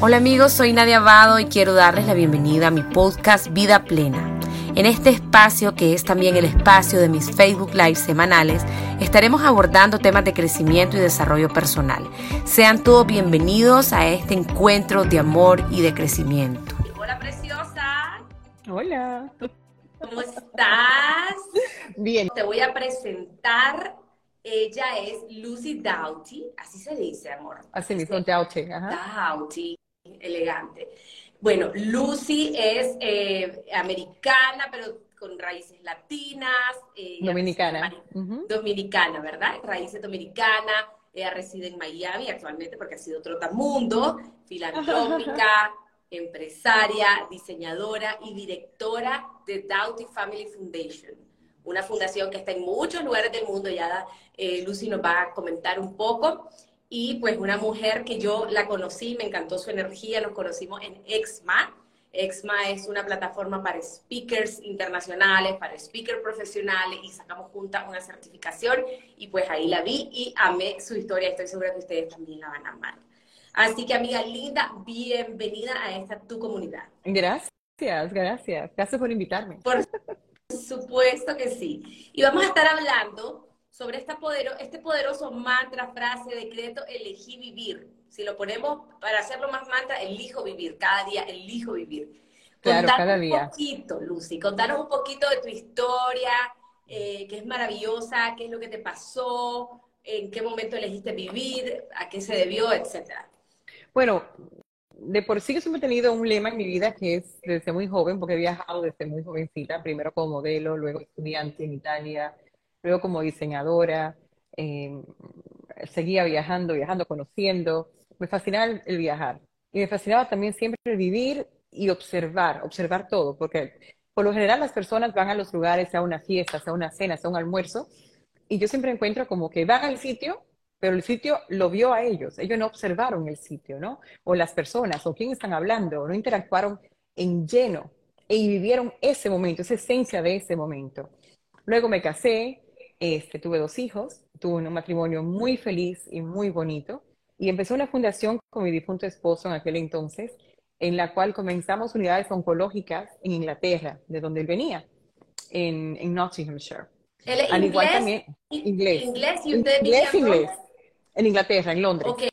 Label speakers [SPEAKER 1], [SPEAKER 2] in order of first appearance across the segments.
[SPEAKER 1] Hola amigos, soy Nadia Abado y quiero darles la bienvenida a mi podcast Vida Plena. En este espacio, que es también el espacio de mis Facebook Live semanales, estaremos abordando temas de crecimiento y desarrollo personal. Sean todos bienvenidos a este encuentro de amor y de crecimiento.
[SPEAKER 2] Hola preciosa.
[SPEAKER 3] Hola.
[SPEAKER 2] ¿Cómo estás?
[SPEAKER 3] Bien.
[SPEAKER 2] Te voy a presentar. Ella es Lucy Doughty, así se dice, amor.
[SPEAKER 3] Así mismo, Doughty.
[SPEAKER 2] Ajá. Doughty elegante. Bueno, Lucy es eh, americana, pero con raíces latinas.
[SPEAKER 3] Eh, dominicana.
[SPEAKER 2] Dominicana, ¿verdad? Raíces dominicanas. Ella reside en Miami actualmente porque ha sido trotamundo, filantrópica, empresaria, diseñadora y directora de Doughty Family Foundation, una fundación que está en muchos lugares del mundo. Ya eh, Lucy nos va a comentar un poco y pues una mujer que yo la conocí, me encantó su energía, nos conocimos en EXMA. EXMA es una plataforma para speakers internacionales, para speakers profesionales y sacamos juntas una certificación y pues ahí la vi y amé su historia, estoy segura que ustedes también la van a amar. Así que amiga linda, bienvenida a esta tu comunidad.
[SPEAKER 3] Gracias, gracias. Gracias por invitarme.
[SPEAKER 2] Por supuesto que sí. Y vamos a estar hablando sobre esta podero, este poderoso mantra, frase, decreto, elegí vivir. Si lo ponemos para hacerlo más mantra, elijo vivir, cada día elijo vivir.
[SPEAKER 3] Claro, cada día.
[SPEAKER 2] un poquito, Lucy, contanos un poquito de tu historia, eh, que es maravillosa, qué es lo que te pasó, en qué momento elegiste vivir, a qué se debió, etcétera.
[SPEAKER 3] Bueno, de por sí yo siempre he tenido un lema en mi vida que es desde muy joven, porque he viajado desde muy jovencita, primero como modelo, luego estudiante en Italia, luego como diseñadora, em, seguía viajando, viajando, conociendo. Me fascinaba el, viajar. Y me fascinaba también siempre vivir y observar, observar todo, porque por lo general las personas van a los lugares, a una fiesta, a una cena, a un almuerzo, y yo siempre encuentro como que van al sitio, pero el sitio lo vio a ellos, ellos no observaron el sitio, ¿no? O las personas, o quién están hablando, no interactuaron en lleno y vivieron ese momento, esa esencia de ese momento. Luego me casé, este, tuve dos hijos, tuve un matrimonio muy feliz y muy bonito, y empecé una fundación con mi difunto esposo en aquel entonces, en la cual comenzamos unidades oncológicas en Inglaterra, de donde él venía, en, en Nottinghamshire.
[SPEAKER 2] Al igual también,
[SPEAKER 3] inglés.
[SPEAKER 2] Inglés,
[SPEAKER 3] y usted inglés, inglés. En Inglaterra, en Londres.
[SPEAKER 2] Okay.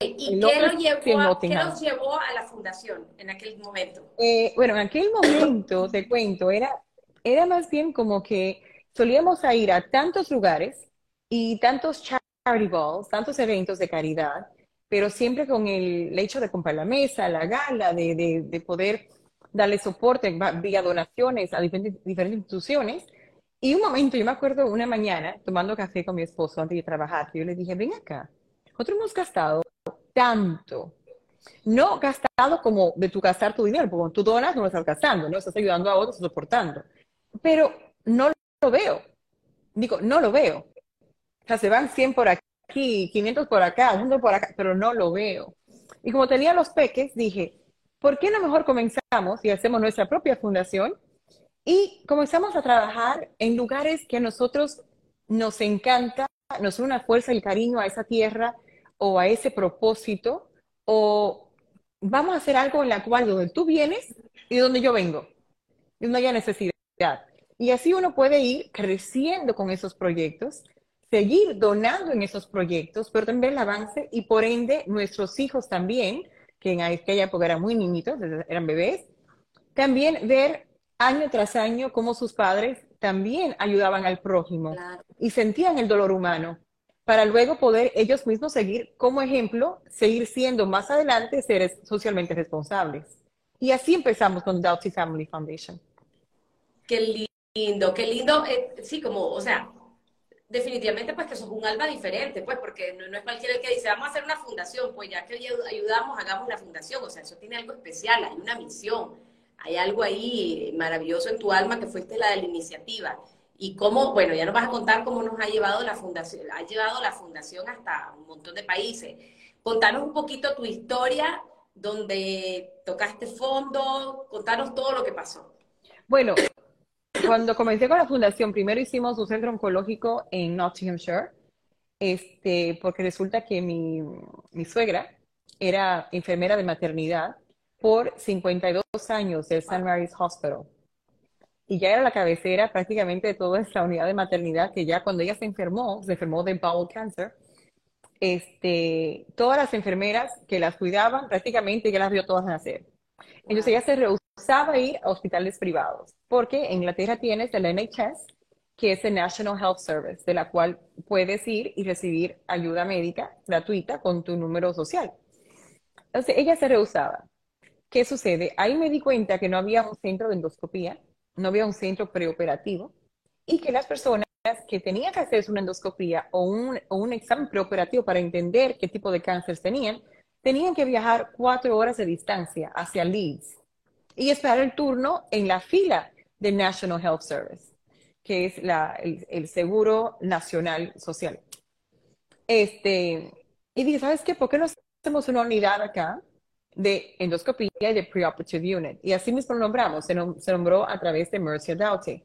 [SPEAKER 2] ¿Y qué, lo llevó, qué los llevó a la fundación en aquel momento?
[SPEAKER 3] Eh, bueno, en aquel momento, te cuento, era, era más bien como que solíamos ir a tantos lugares y tantos charity balls, tantos eventos de caridad, pero siempre con el hecho de comprar la mesa, la gala, de, de, poder darle soporte vía donaciones a diferentes, diferentes, instituciones. Y un momento, yo me acuerdo una mañana tomando café con mi esposo antes de trabajar, yo le dije, ven acá, nosotros hemos gastado tanto, no gastado como de tu gastar tu dinero, porque cuando tú donas no lo estás gastando, no estás ayudando a otros, soportando, pero no lo veo. Digo, no lo veo. O sea, se van 100 por aquí, 500 por acá, 100 por acá, pero no lo veo. Y como tenía los peques, dije, ¿por qué no mejor comenzamos y hacemos nuestra propia fundación? Y comenzamos a trabajar en lugares que a nosotros nos encanta, nos da una fuerza el cariño a esa tierra o a ese propósito, o vamos a hacer algo en la cual donde tú vienes y donde yo vengo, y donde haya necesidad. Y así uno puede ir creciendo con esos proyectos, seguir donando en esos proyectos, pero también el avance y por ende nuestros hijos también, que en aquella época eran muy niñitos, eran bebés, también ver año tras año cómo sus padres también ayudaban al prójimo y sentían el dolor humano para luego poder ellos mismos seguir como ejemplo, seguir siendo más adelante seres socialmente responsables. Y así empezamos con Doughty Family Foundation.
[SPEAKER 2] Qué lindo, qué lindo, eh, sí, como, o sea, definitivamente pues que sos un alma diferente, pues, porque no, es cualquiera el que dice, vamos a hacer una fundación, pues ya que ayudamos, hagamos una fundación, o sea, eso tiene algo especial, hay una misión, hay algo ahí maravilloso en tu alma que fuiste la de la iniciativa. Y cómo, bueno, ya nos vas a contar cómo nos ha llevado la fundación, ha llevado la fundación hasta un montón de países. Contanos un poquito tu historia, donde tocaste fondo, contanos todo lo que pasó.
[SPEAKER 3] Bueno, cuando comencé con la fundación, primero hicimos un centro oncológico en Nottinghamshire, este, porque resulta que mi, mi suegra era enfermera de maternidad por 52 años del St. Mary's Hospital. Y ya era la cabecera prácticamente de toda esta unidad de maternidad que ya cuando ella se enfermó, se enfermó de bowel cancer, este, todas las enfermeras que las cuidaban prácticamente ya las vio todas nacer. Entonces ella se rehusaba a ir a hospitales privados, porque en Inglaterra tienes el NHS, que es el National Health Service, de la cual puedes ir y recibir ayuda médica gratuita con tu número social. Entonces ella se rehusaba. ¿Qué sucede? Ahí me di cuenta que no había un centro de endoscopía, no había un centro preoperativo y que las personas que tenían que hacerse una endoscopía o un, o un examen preoperativo para entender qué tipo de cáncer tenían, tenían que viajar cuatro horas de distancia hacia Leeds y esperar el turno en la fila del National Health Service, que es la, el, el, Seguro Nacional Social. Este, y dije, ¿sabes qué? ¿Por qué no hacemos una unidad acá de endoscopía y de preoperative unit? Y así mismo lo nombramos, se, nom se nombró a través de Mercia Doughty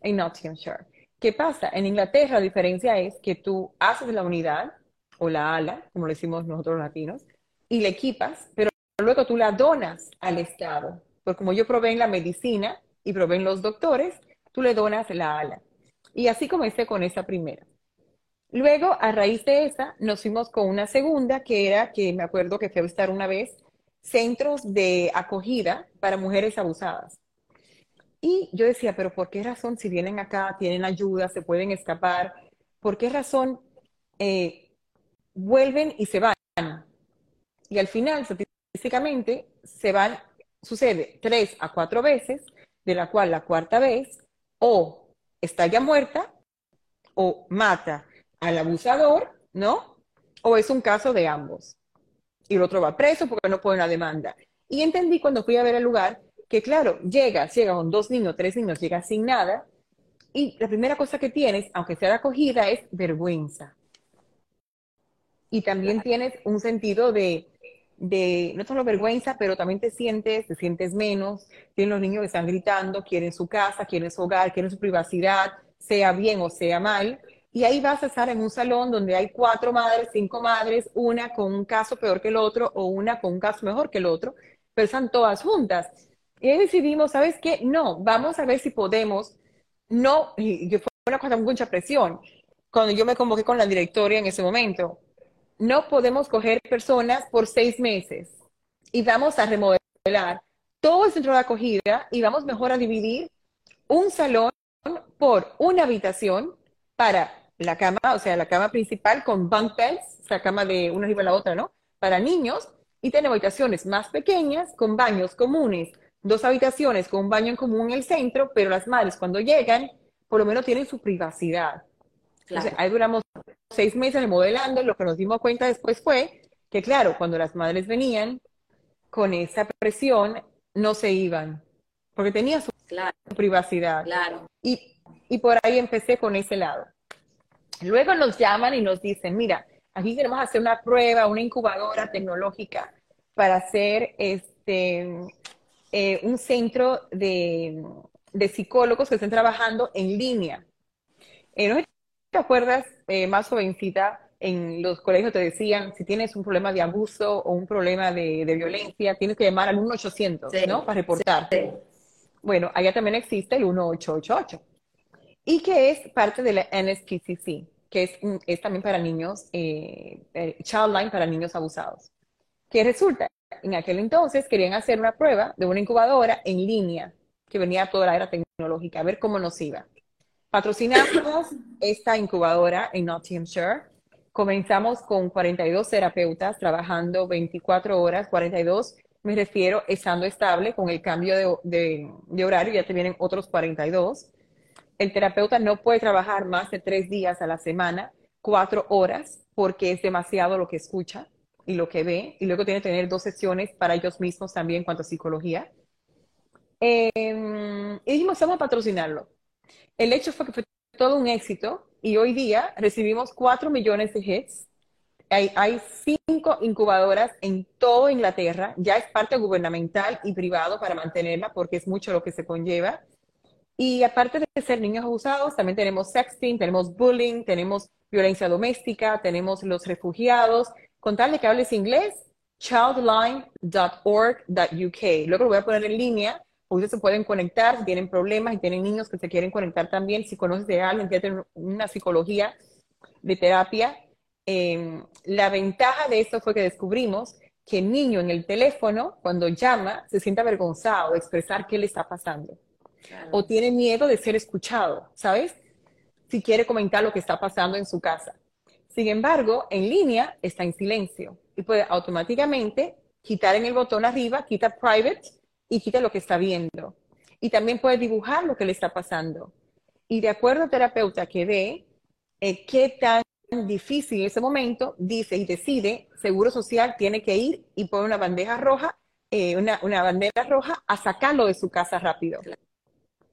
[SPEAKER 3] en Nottinghamshire. ¿Qué pasa? En Inglaterra la diferencia es que tú haces la unidad o la ala, como le decimos nosotros latinos, y le equipas, pero luego tú la donas al Estado. Porque como yo probé en la medicina y probé en los doctores, tú le donas la ala. Y así comencé con esa primera. Luego, a raíz de esa, nos fuimos con una segunda, que era, que me acuerdo que fue a estar una vez, centros de acogida para mujeres abusadas. Y yo decía, pero ¿por qué razón si vienen acá, tienen ayuda, se pueden escapar? ¿Por qué razón eh, vuelven y se van? y al final, estadísticamente, se van, sucede tres a cuatro veces, de la cual la cuarta vez o está ya muerta o mata al abusador, ¿no? O es un caso de ambos. Y el otro va preso porque no pone la demanda. Y entendí cuando fui a ver el lugar que, claro, llega, llega con dos niños, tres niños, llega sin nada. Y la primera cosa que tienes, aunque sea de acogida, es vergüenza. Y también tienes un sentido de, de, no solo vergüenza, pero también te sientes, te sientes menos, tienen los niños que están gritando, quieren su casa, quieren su hogar, quieren su privacidad, sea bien o sea mal, y ahí vas a estar en un salón donde hay cuatro madres, cinco madres, una con un caso peor que el otro o una con un caso mejor que el otro, pero están todas juntas. Y ahí decidimos, ¿sabes qué? No, vamos a ver si podemos, no, y fue una cosa con mucha presión, cuando yo me convoqué con la directoria en ese momento, no podemos coger personas por seis meses y vamos a remodelar todo el centro de acogida y vamos mejor a dividir un salón por una habitación para la cama, o sea, la cama principal con bunk beds, o sea, cama de una arriba a la otra, ¿no? Para niños y tenemos habitaciones más pequeñas con baños comunes, dos habitaciones con un baño en común en el centro, pero las madres cuando llegan, por lo menos tienen su privacidad. Entonces, ahí duramos seis meses modelando, lo que nos dimos cuenta después fue que, claro, cuando las madres venían con esa presión, no se iban, porque tenía su, privacidad.
[SPEAKER 2] Claro.
[SPEAKER 3] Y, y por ahí empecé con ese lado. Luego nos llaman y nos dicen, mira, aquí queremos hacer una prueba, una incubadora tecnológica para hacer este, eh, un centro de, de, psicólogos que estén trabajando en línea. Eh, ¿Te acuerdas, eh, más jovencita, en los colegios te decían, si tienes un problema de abuso o un problema de, violencia, tienes que llamar al 1800, ¿no? Para reportar. Bueno, allá también existe el 1888. Y que es parte de la NSPCC, que es, es también para niños, eh, eh, Childline para niños abusados. Que resulta, en aquel entonces querían hacer una prueba de una incubadora en línea, que venía toda la era tecnológica, a ver cómo nos iba. Patrocinamos esta incubadora en Nottinghamshire. Comenzamos con 42 terapeutas trabajando 24 horas, 42 me refiero estando estable con el cambio de, de, horario, ya te vienen otros 42. El terapeuta no puede trabajar más de tres días a la semana, cuatro horas, porque es demasiado lo que escucha y lo que ve, y luego tiene que tener dos sesiones para ellos mismos también en cuanto a psicología. Em, y dijimos, vamos a patrocinarlo el hecho fue que fue todo un éxito y hoy día recibimos 4 millones de hits. Hay, hay cinco incubadoras en toda Inglaterra, ya es parte gubernamental y privado para mantenerla porque es mucho lo que se conlleva. Y aparte de ser niños abusados, también tenemos sexting, tenemos bullying, tenemos violencia doméstica, tenemos los refugiados. Con tal de que hables inglés, childline.org.uk. Luego lo voy a poner en línea. Ustedes se pueden conectar si tienen problemas y tienen niños que se quieren conectar también. Si conoces de alguien que tiene una psicología de terapia. Eh, la ventaja de esto fue que descubrimos que el niño en el teléfono, cuando llama, se siente avergonzado de expresar qué le está pasando. O tiene miedo de ser escuchado, ¿sabes? Si quiere comentar lo que está pasando en su casa. Sin embargo, en línea está en silencio y puede automáticamente quitar en el botón arriba, quita private y quita lo que está viendo. Y también puede dibujar lo que le está pasando. Y de acuerdo al terapeuta que ve eh, qué tan difícil en ese momento, dice y decide, Seguro Social tiene que ir y poner una bandeja roja, eh, una, una, bandera roja a sacarlo de su casa rápido.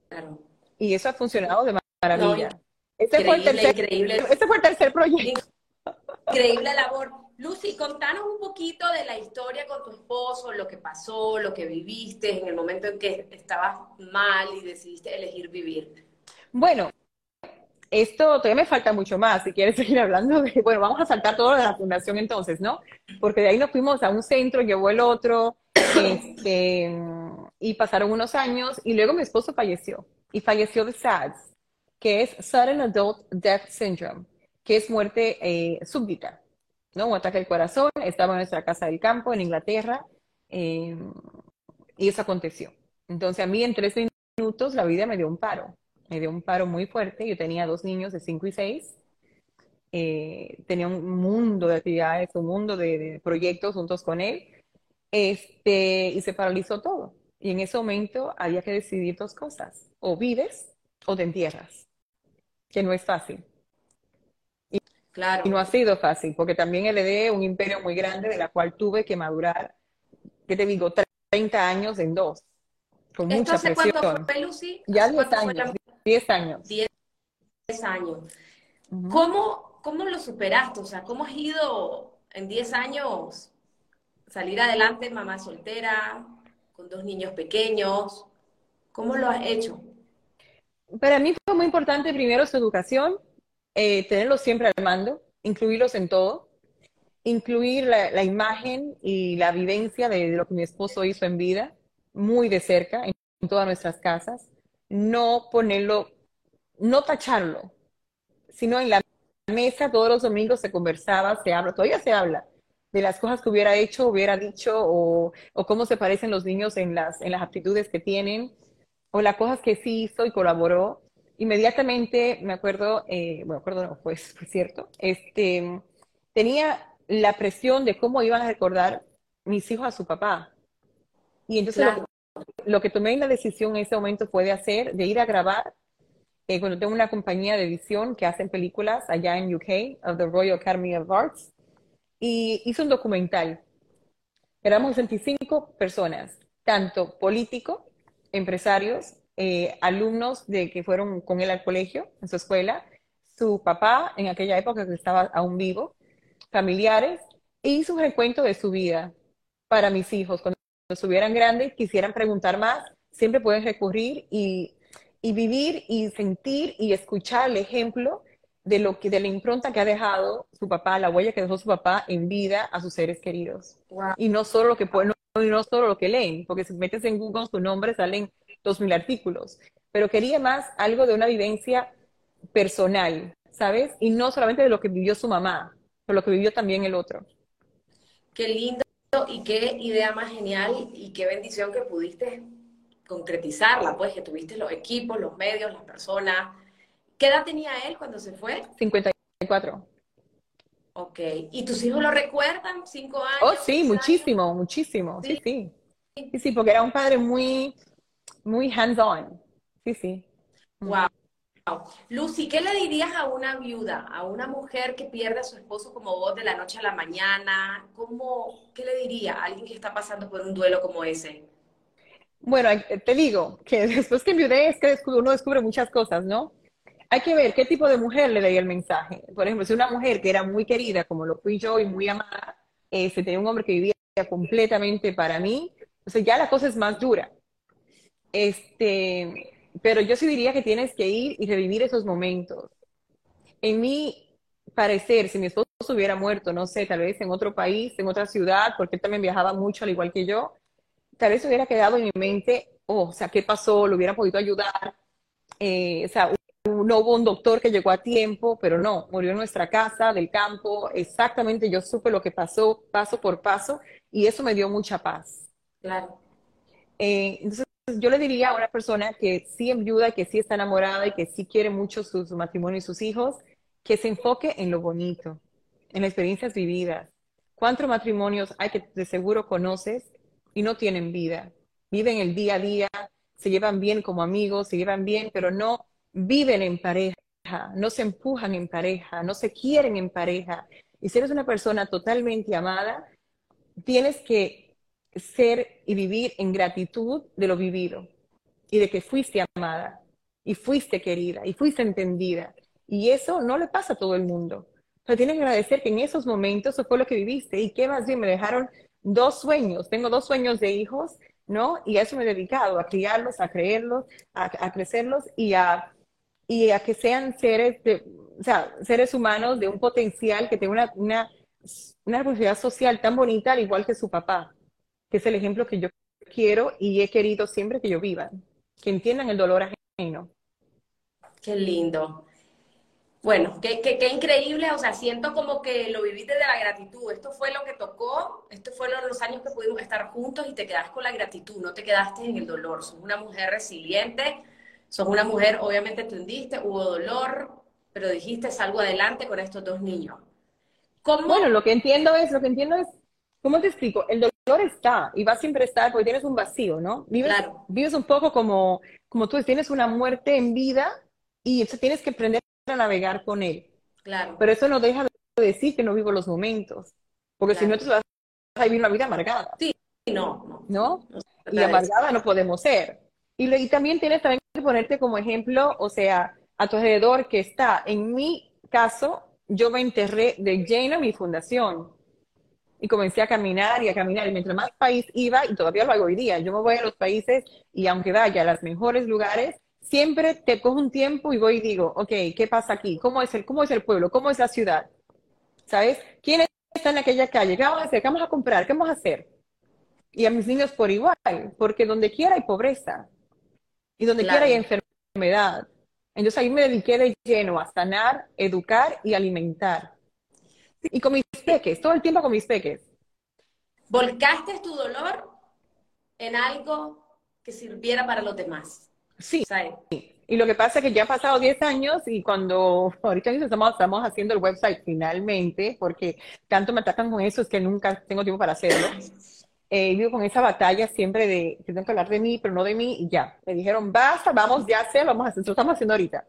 [SPEAKER 3] Claro. Y eso ha funcionado de maravilla.
[SPEAKER 2] este, fue el tercer,
[SPEAKER 3] este fue el tercer proyecto.
[SPEAKER 2] Increíble labor. Lucy, contanos un poquito de la historia con tu esposo, lo que pasó, lo que viviste en el momento en que estabas mal y decidiste elegir vivir.
[SPEAKER 3] Bueno, esto todavía me falta mucho más. Si quieres seguir hablando de, bueno, vamos a saltar todo de la fundación entonces, ¿no? Porque de ahí nos fuimos a un centro, llevó el otro, este, y pasaron unos años, y luego mi esposo falleció, y falleció de SADS, que es Sudden Adult Death Syndrome, que es muerte eh, súbdita, ¿no? Un ataque al corazón, estaba en nuestra casa del campo, en Inglaterra, eh, y eso aconteció. Entonces a mí en tres minutos la vida me dio un paro me dio un paro muy fuerte. Yo tenía dos niños de 5 y 6. Eh, tenía un mundo de actividades, un mundo de, proyectos juntos con él. Este, y se paralizó todo. Y en ese momento había que decidir dos cosas. O vives o te entierras. Que no es fácil. Y, claro. y no ha sido fácil, porque también heredé un imperio muy grande de la cual tuve que madurar, ¿qué te digo? 30 años en dos. Con mucha presión.
[SPEAKER 2] Fue, Lucy?
[SPEAKER 3] Ya 10 años. 10 años.
[SPEAKER 2] 10 años. ¿Cómo, ¿Cómo lo superaste? O sea, ¿cómo has ido en 10 años salir adelante, mamá soltera, con dos niños pequeños? ¿Cómo lo has hecho?
[SPEAKER 3] Para mí fue muy importante primero su educación, eh, tenerlos siempre al mando, incluirlos en todo, incluir la, imagen y la vivencia de, lo que mi esposo hizo en vida, muy de cerca, en todas nuestras casas no ponerlo, no tacharlo, sino en la mesa todos los domingos se conversaba, se habla, todavía se habla de las cosas que hubiera hecho, hubiera dicho, o, cómo se parecen los niños en las, en las aptitudes que tienen, o las cosas que sí hizo y colaboró. Inmediatamente, me acuerdo, eh, bueno, acuerdo no, pues, fue cierto, este, tenía la presión de cómo iban a recordar mis hijos a su papá. Y entonces lo que tomé en la decisión en ese momento fue de hacer, de ir a grabar. Eh, cuando tengo una compañía de edición que hacen películas allá en UK, of the Royal Academy of Arts, y hice un documental. Éramos 25 personas, tanto políticos, empresarios, eh, alumnos de que fueron con él al colegio, en su escuela, su papá en aquella época que estaba aún vivo, familiares, e hizo un recuento de su vida para mis hijos. Cuando estuvieran grandes, quisieran preguntar más, siempre pueden recurrir y, vivir y sentir y escuchar el ejemplo de lo que de la impronta que ha dejado su papá, la huella que dejó su papá en vida a sus seres queridos. Y no solo lo que pueden, no, no solo lo que leen, porque si metes en Google su nombre salen dos mil artículos. Pero quería más algo de una vivencia personal, ¿sabes? Y no solamente de lo que vivió su mamá, pero lo que vivió también el otro.
[SPEAKER 2] Qué lindo y qué idea más genial y qué bendición que pudiste concretizarla, pues que tuviste los equipos, los medios, las personas. ¿Qué edad tenía él cuando se fue?
[SPEAKER 3] 54.
[SPEAKER 2] Ok. ¿Y tus hijos lo recuerdan? ¿Cinco años?
[SPEAKER 3] Oh, sí, muchísimo, muchísimo. Sí, sí. Sí, sí, porque era un padre muy, muy hands-on. Sí, sí.
[SPEAKER 2] Wow. Lucy, ¿qué le dirías a una viuda, a una mujer que pierde a su esposo como vos de la noche a la mañana? ¿Cómo, ¿Qué le diría a alguien que está pasando por un duelo como ese?
[SPEAKER 3] Bueno, te digo que después que enviudé es que uno descubre muchas cosas, ¿no? Hay que ver qué tipo de mujer le leía el mensaje. Por ejemplo, si una mujer que era muy querida, como lo fui yo, y muy amada, eh, si tenía un hombre que vivía completamente para mí, entonces ya la cosa es más dura. Este, pero yo sí diría que tienes que ir y revivir esos momentos. En mí, parecer, si mi esposo hubiera muerto, no sé, tal vez en otro país, en otra ciudad, porque él también viajaba mucho, al igual que yo, tal vez hubiera quedado en mi mente, oh, o sea, ¿qué pasó? ¿Lo hubiera podido ayudar? Eh, o sea, no hubo un doctor que llegó a tiempo, pero no, murió en nuestra casa, del campo, exactamente yo supe lo que pasó paso por paso y eso me dio mucha paz.
[SPEAKER 2] Claro.
[SPEAKER 3] Eh, entonces, yo le diría a una persona que sí ayuda, que sí está enamorada y que sí quiere mucho su, su matrimonio y sus hijos, que se enfoque en lo bonito, en las experiencias vividas. ¿Cuántos matrimonios hay que de seguro conoces y no tienen vida? Viven el día a día, se llevan bien como amigos, se llevan bien, pero no viven en pareja, no se empujan en pareja, no se quieren en pareja. Y si eres una persona totalmente amada, tienes que ser y vivir en gratitud de lo vivido y de que fuiste amada y fuiste querida y fuiste entendida. Y eso no le pasa a todo el mundo. Pero tienes que agradecer que en esos momentos eso fue lo que viviste y que más bien me dejaron dos sueños. Tengo dos sueños de hijos, ¿no? Y a eso me he dedicado, a criarlos, a creerlos, a, a crecerlos y a y a que sean seres, o sea, seres humanos de un potencial que tenga una, una, una responsabilidad social tan bonita, al igual que su papá, que es el ejemplo que yo quiero y he querido siempre que yo viva, que entiendan el dolor ajeno.
[SPEAKER 2] Qué lindo. Bueno, qué, qué, qué, increíble, o sea, siento como que lo viviste de la gratitud. Esto fue lo que tocó, estos fueron los años que pudimos estar juntos y te quedaste con la gratitud, no te quedaste en el dolor. Sos una mujer resiliente, Sos una mujer, obviamente entendiste, hubo dolor, pero dijiste salgo adelante con estos dos niños.
[SPEAKER 3] Bueno, lo que entiendo es, lo que entiendo es, ¿cómo te explico? El dolor está y va siempre a estar porque tienes un vacío, ¿no? Vives, claro. vives un poco como, como tú tienes una muerte en vida y eso tienes que aprender a navegar con él.
[SPEAKER 2] Claro.
[SPEAKER 3] Pero eso no deja de decir que no vivo los momentos, porque claro. si no, tú vas a vivir una vida amargada.
[SPEAKER 2] Sí, no. ¿No?
[SPEAKER 3] ¿No? no y amargada no podemos ser. Y, y, también tienes también que ponerte como ejemplo, o sea, a tu alrededor que está. En mi caso, yo me enterré de lleno en mi fundación y comencé a caminar y a caminar. Y mientras más país iba, y todavía lo hago hoy día, yo me voy a los países y aunque vaya a los mejores lugares, siempre te cojo un tiempo y voy y digo, ok, ¿qué pasa aquí? ¿Cómo es el, cómo es el pueblo? ¿Cómo es la ciudad? ¿Sabes? ¿Quién está en aquella calle? ¿Qué vamos a hacer? ¿Qué vamos a comprar? ¿Qué vamos a hacer? Y a mis niños por igual, porque donde quiera hay pobreza y donde claro. quiera hay enfermedad. Entonces ahí me dediqué de lleno a sanar, educar y alimentar. Y con mis peques, todo el tiempo con mis peques.
[SPEAKER 2] ¿Volcaste tu dolor en algo que sirviera para los demás?
[SPEAKER 3] Sí. ¿sabes? Y lo que pasa es que ya han pasado 10 años y cuando ahorita estamos, estamos haciendo el website finalmente, porque tanto me atacan con eso, es que nunca tengo tiempo para hacerlo eh, vivo con esa batalla siempre de que tengo que hablar de mí, pero no de mí, y ya. Me dijeron, basta, vamos, ya sé, vamos a hacer, lo estamos haciendo ahorita.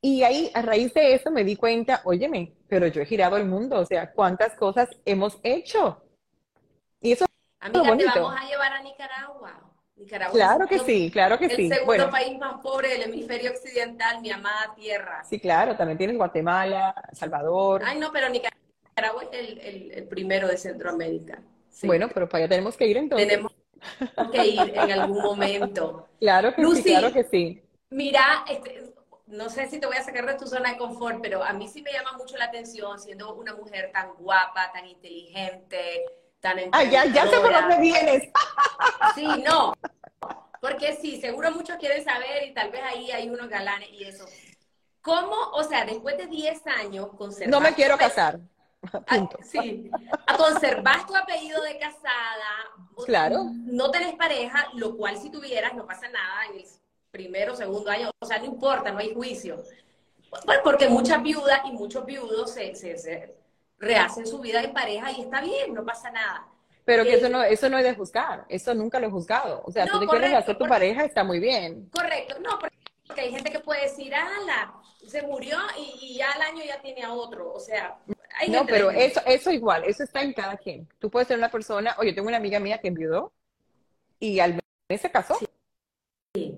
[SPEAKER 3] Y ahí, a raíz de eso, me di cuenta, óyeme, pero yo he girado el mundo, o sea, cuántas cosas hemos hecho. Y eso
[SPEAKER 2] Amiga, es bonito. te vamos a llevar a Nicaragua. Nicaragua
[SPEAKER 3] claro que sí, claro que
[SPEAKER 2] el
[SPEAKER 3] sí.
[SPEAKER 2] El segundo bueno. país más pobre del hemisferio occidental, mi amada tierra.
[SPEAKER 3] Sí, claro, también tienes Guatemala, Salvador.
[SPEAKER 2] Ay, no, pero Nicaragua es el, el, el primero de Centroamérica.
[SPEAKER 3] Sí. Bueno, pero para allá tenemos que ir entonces.
[SPEAKER 2] Tenemos que ir en algún momento.
[SPEAKER 3] Claro que
[SPEAKER 2] Lucy,
[SPEAKER 3] sí, claro que sí.
[SPEAKER 2] Mira, este, no sé si te voy a sacar de tu zona de confort, pero a mí sí me llama mucho la atención siendo una mujer tan guapa, tan inteligente, tan
[SPEAKER 3] Ah, ya, ya sé por dónde vienes.
[SPEAKER 2] Sí, no. Porque sí, seguro muchos quieren saber y tal vez ahí hay unos galanes y eso. ¿Cómo, o sea, después de 10 años conservar...
[SPEAKER 3] No me quiero casar.
[SPEAKER 2] Punto. sí, a conservar tu apellido de casada.
[SPEAKER 3] Claro.
[SPEAKER 2] No tenés pareja, lo cual si tuvieras no pasa nada en el primero o segundo año, o sea, no importa, no hay juicio. Pues porque muchas viudas y muchos viudos se, se, se rehacen su vida de pareja y está bien, no pasa nada.
[SPEAKER 3] Pero que eh, eso no, eso no es de juzgar, eso nunca lo he juzgado. O sea, no, tú te correcto, quieres hacer tu correcto. pareja, está muy bien.
[SPEAKER 2] Correcto, no, porque hay gente que puede decir, ala, se murió y, y ya al año ya tiene a otro, o sea, hay
[SPEAKER 3] no, pero eso, eso igual, eso está en cada quien. Tú puedes ser una persona, oye, tengo una amiga mía que enviudó y al mes se casó.
[SPEAKER 2] Sí.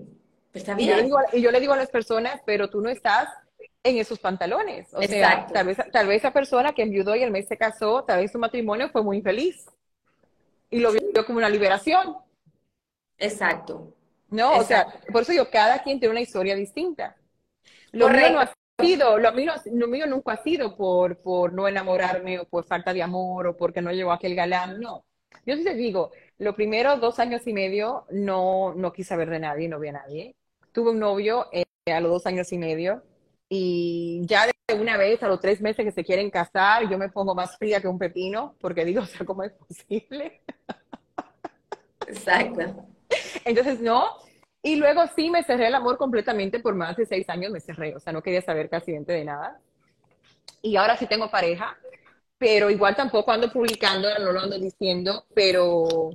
[SPEAKER 2] Pues está
[SPEAKER 3] y, yo digo, y, yo le digo a las personas, pero tú no estás en esos pantalones. O Exacto. sea, tal vez, tal vez esa persona que enviudó y al mes se casó, tal vez su matrimonio fue muy feliz. Y lo vio como una liberación.
[SPEAKER 2] Exacto.
[SPEAKER 3] No, Exacto. o sea, por eso yo, cada quien tiene una historia distinta. Lo mío no ha sido, lo mío, lo mío nunca ha sido por, por no enamorarme o por falta de amor o porque no llegó aquel galán, no. Yo sí te digo, los primeros dos años y medio no, no quise saber de nadie, no vi a nadie. Tuve un novio eh, a los dos años y medio y ya de una vez a los tres meses que se quieren casar, yo me pongo más fría que un pepino porque digo, o sea, ¿cómo es posible?
[SPEAKER 2] Exacto.
[SPEAKER 3] Entonces, no. Y luego sí me cerré el amor completamente por más de seis años, me cerré, o sea, no quería saber casi de nada. Y ahora sí tengo pareja, pero igual tampoco ando publicando, no lo ando diciendo, pero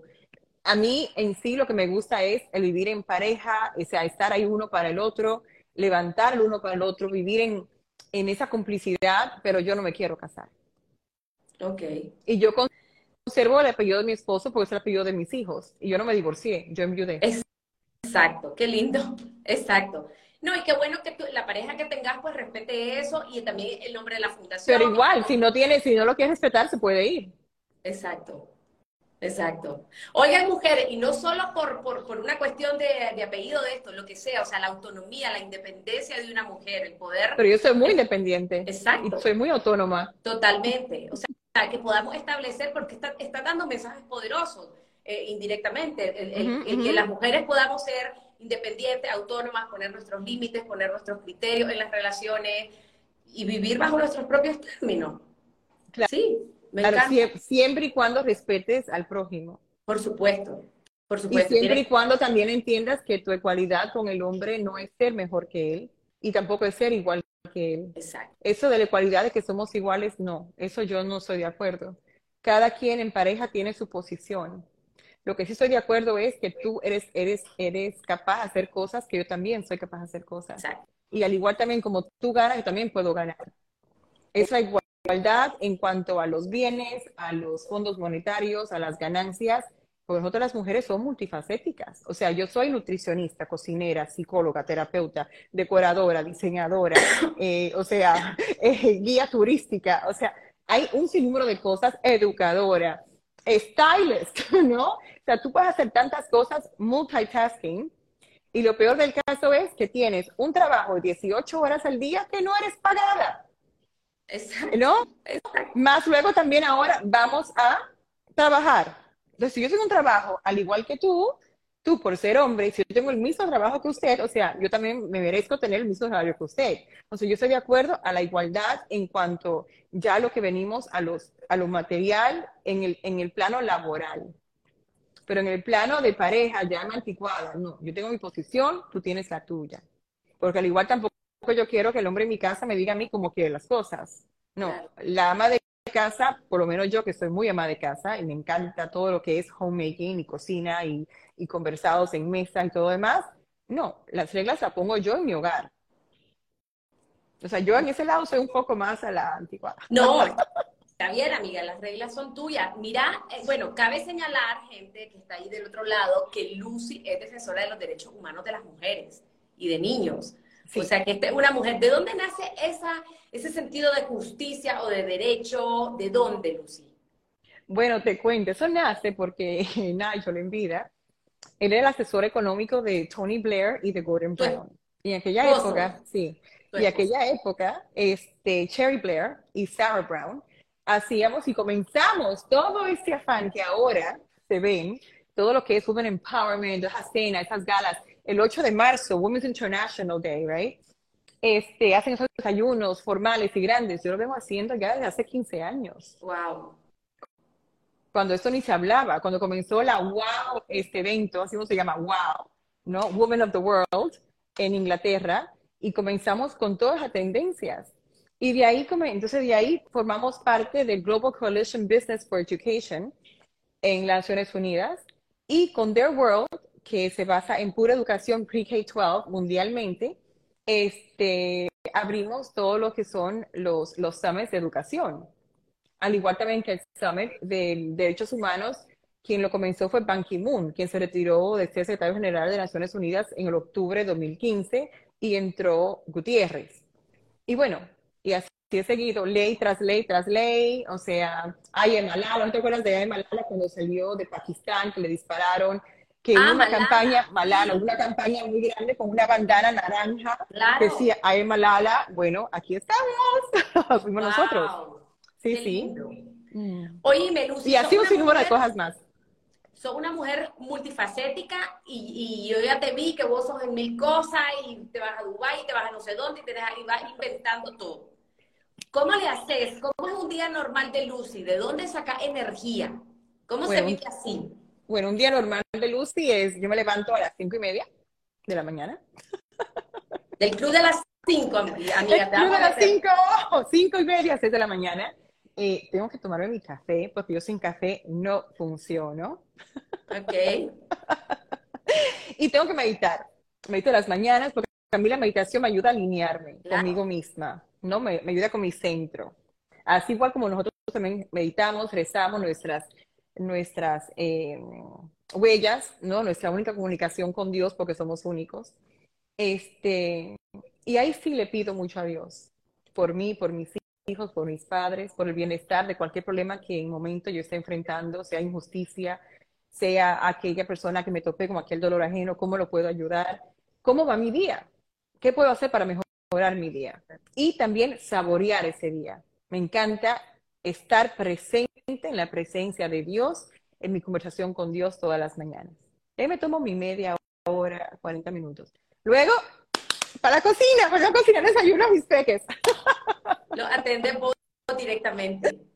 [SPEAKER 3] a mí en sí lo que me gusta es el vivir en pareja, o sea, estar ahí uno para el otro, levantar el uno para el otro, vivir en, en esa complicidad, pero yo no me quiero casar.
[SPEAKER 2] Ok.
[SPEAKER 3] Y yo conservo el apellido de mi esposo porque es el apellido de mis hijos. Y yo no me divorcié, yo enviudé.
[SPEAKER 2] Exacto, qué lindo. Exacto. No, y qué bueno que la pareja que tengas pues respete eso y también el nombre de la fundación.
[SPEAKER 3] Pero igual, si no tiene, si no lo quieres respetar, se puede ir.
[SPEAKER 2] Exacto. Exacto. Oigan, mujeres, y no solo por, por, una cuestión de, apellido de esto, lo que sea, o sea, la autonomía, la independencia de una mujer, el poder.
[SPEAKER 3] Pero yo soy muy independiente.
[SPEAKER 2] Exacto.
[SPEAKER 3] Y soy muy autónoma.
[SPEAKER 2] Totalmente. O sea, que podamos establecer, porque está, está dando mensajes poderosos eh, indirectamente, el, que las mujeres podamos ser independientes, autónomas, poner nuestros límites, poner nuestros criterios en las relaciones y vivir bajo nuestros propios términos.
[SPEAKER 3] Claro. Sí, me claro, siempre, y cuando respetes al prójimo.
[SPEAKER 2] Por supuesto. Por supuesto.
[SPEAKER 3] Y siempre y cuando también entiendas que tu ecualidad con el hombre no es ser mejor que él y tampoco es ser igual que él.
[SPEAKER 2] Exacto.
[SPEAKER 3] Eso de la ecualidad de que somos iguales, no, eso yo no estoy de acuerdo. Cada quien en pareja tiene su posición. Lo que sí estoy de acuerdo es que tú eres, eres, eres capaz de hacer cosas que yo también soy capaz de hacer cosas. Y al igual también como tú ganas, yo también puedo ganar. Esa igualdad en cuanto a los bienes, a los fondos monetarios, a las ganancias, porque nosotros las mujeres son multifacéticas. O sea, yo soy nutricionista, cocinera, psicóloga, terapeuta, decoradora, diseñadora, eh, o sea, eh, guía turística. O sea, hay un sinnúmero de cosas, educadora, stylist, ¿no? O sea, tú puedes hacer tantas cosas multitasking. Y lo peor del caso es que tienes un trabajo de 18 horas al día que no eres pagada.
[SPEAKER 2] Exacto.
[SPEAKER 3] ¿No? Más luego también ahora vamos a trabajar. Entonces, si yo tengo un trabajo al igual que tú, tú por ser hombre, si yo tengo el mismo trabajo que usted, o sea, yo también me merezco tener el mismo salario que usted. O sea, yo estoy de acuerdo a la igualdad en cuanto ya lo que venimos a, los, a lo material en el, en el plano laboral. Pero en el plano de pareja ya anticuada, no, yo tengo mi posición, tú tienes la tuya. Porque al igual tampoco yo quiero que el hombre en mi casa me diga a mí cómo quiere las cosas. No, la ama de casa, por lo menos yo que soy muy ama de casa y me encanta todo lo que es homemaking y cocina y, y conversados en mesa y todo demás, no, las reglas las pongo yo en mi hogar. O sea, yo en ese lado soy un poco más a la antigua.
[SPEAKER 2] No, está bien, amiga, las reglas son tuyas. Mira, eh, bueno, cabe señalar, gente que está ahí del otro lado, que Lucy es defensora de los derechos humanos de las mujeres y de niños. O sea, que esta es una mujer. ¿De dónde nace esa, ese sentido de justicia o de derecho? ¿De dónde, Lucy?
[SPEAKER 3] Bueno, te cuento, eso nace porque Nigel en vida, él era el asesor económico de Tony Blair y de Gordon Brown. Y en aquella época, sí, y en aquella época, este, Cherry Blair y Sarah Brown hacíamos y comenzamos todo este afán que ahora se ven, todo lo que es Women Empowerment, esas cenas, esas galas, el 8 de marzo, Women's International Day, right? Este, hacen esos desayunos formales y grandes. Yo lo vengo haciendo ya desde hace 15 años.
[SPEAKER 2] Wow.
[SPEAKER 3] Cuando esto ni se hablaba, cuando comenzó la Wow, este evento, así se llama Wow, ¿no? Women of the World en Inglaterra, y comenzamos con todas las tendencias. Y de ahí, entonces de ahí formamos parte del Global Coalition Business for Education en las Naciones Unidas y con Their World que se basa en pura educación pre-K-12 mundialmente, este, abrimos todo lo que son los, los summits de educación. Al igual también que el summit de derechos humanos, quien lo comenzó fue Ban Ki-moon, quien se retiró de ser secretario general de Naciones Unidas en el octubre de 2015 y entró Gutiérrez. Y bueno, y así he seguido, ley tras ley tras ley, o sea, hay Malala, ¿no te acuerdas de Malala cuando salió de Pakistán, que le dispararon que en
[SPEAKER 2] Ah,
[SPEAKER 3] una
[SPEAKER 2] Malala.
[SPEAKER 3] campaña, Malala, una campaña muy grande con una bandana naranja,
[SPEAKER 2] Claro.
[SPEAKER 3] decía, ay Malala, bueno, aquí estamos, fuimos nosotros.
[SPEAKER 2] Wow,
[SPEAKER 3] Sí,
[SPEAKER 2] qué
[SPEAKER 3] sí.
[SPEAKER 2] lindo.
[SPEAKER 3] Mm.
[SPEAKER 2] Oye, Lucy,
[SPEAKER 3] Y así un sinnúmero de cosas más.
[SPEAKER 2] sos una mujer multifacética y, y yo ya te vi que vos sos en mil cosas y te vas a Dubái y te vas a no sé dónde y, te dejas, y vas inventando todo. ¿Cómo le haces? ¿Cómo es un día normal de Lucy? ¿De dónde saca energía? ¿Cómo se
[SPEAKER 3] Bueno,
[SPEAKER 2] vive así?
[SPEAKER 3] Bueno, un día normal de Lucy es, yo me levanto a las cinco y media de la mañana.
[SPEAKER 2] Del club de las cinco, amiga.
[SPEAKER 3] El
[SPEAKER 2] te
[SPEAKER 3] club de las cinco, cinco y media, seis de la mañana. Eh, tengo que tomarme mi café porque yo sin café no funciono.
[SPEAKER 2] Ok.
[SPEAKER 3] Y tengo que meditar. Medito las mañanas porque a mí la meditación me ayuda a alinearme
[SPEAKER 2] Claro.
[SPEAKER 3] conmigo misma, ¿no? Me, me ayuda con mi centro. Así igual como nosotros también meditamos, rezamos nuestras, nuestras eh, huellas, ¿no? Nuestra única comunicación con Dios porque somos únicos. Este, y ahí sí le pido mucho a Dios, por mí, por mis hijos, por mis padres, por el bienestar de cualquier problema que en momento yo esté enfrentando, sea injusticia, sea aquella persona que me topé con aquel dolor ajeno, cómo lo puedo ayudar, cómo va mi día, qué puedo hacer para mejorar mi día y también saborear ese día. Me encanta estar presente en la presencia de Dios, en mi conversación con Dios todas las mañanas. Ahí me tomo mi media hora, 40 minutos. Luego, para la cocina, para la cocina desayuno a mis peques.
[SPEAKER 2] Lo atendés vos directamente.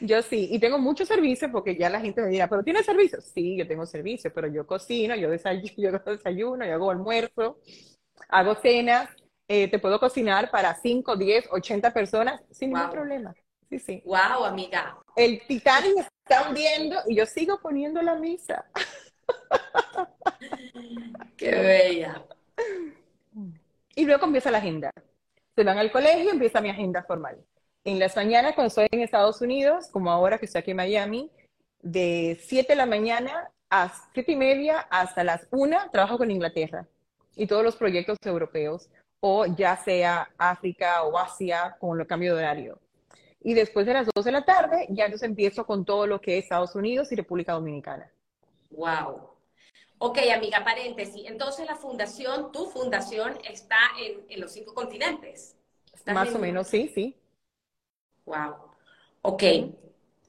[SPEAKER 3] Yo sí, y tengo mucho servicio porque ya la gente me dirá, ¿pero tienes servicio? Sí, yo tengo servicio, pero yo cocino, yo desayuno, yo hago desayuno, yo hago almuerzo, hago cenas, eh, te puedo cocinar para 5, 10, 80 personas sin ningún problema. Sí, sí.
[SPEAKER 2] Wow, amiga.
[SPEAKER 3] El Titanic está hundiendo y yo sigo poniendo la misa.
[SPEAKER 2] Qué bella.
[SPEAKER 3] Y luego empieza la agenda. Se van al colegio, empieza mi agenda formal. En las mañanas, cuando estoy en Estados Unidos, como ahora que estoy aquí en Miami, de 7 de la mañana a 7 y media hasta las 1, trabajo con Inglaterra y todos los proyectos europeos, o ya sea África o Asia, con el cambio de horario. Y después de las 2 de la tarde, ya entonces empiezo con todo lo que es Estados Unidos y República Dominicana.
[SPEAKER 2] Wow. Ok, amiga, paréntesis. Entonces la fundación, tu fundación, está en, en los cinco continentes. ¿Estás
[SPEAKER 3] Más
[SPEAKER 2] en-
[SPEAKER 3] o menos, sí, sí.
[SPEAKER 2] Wow. Ok.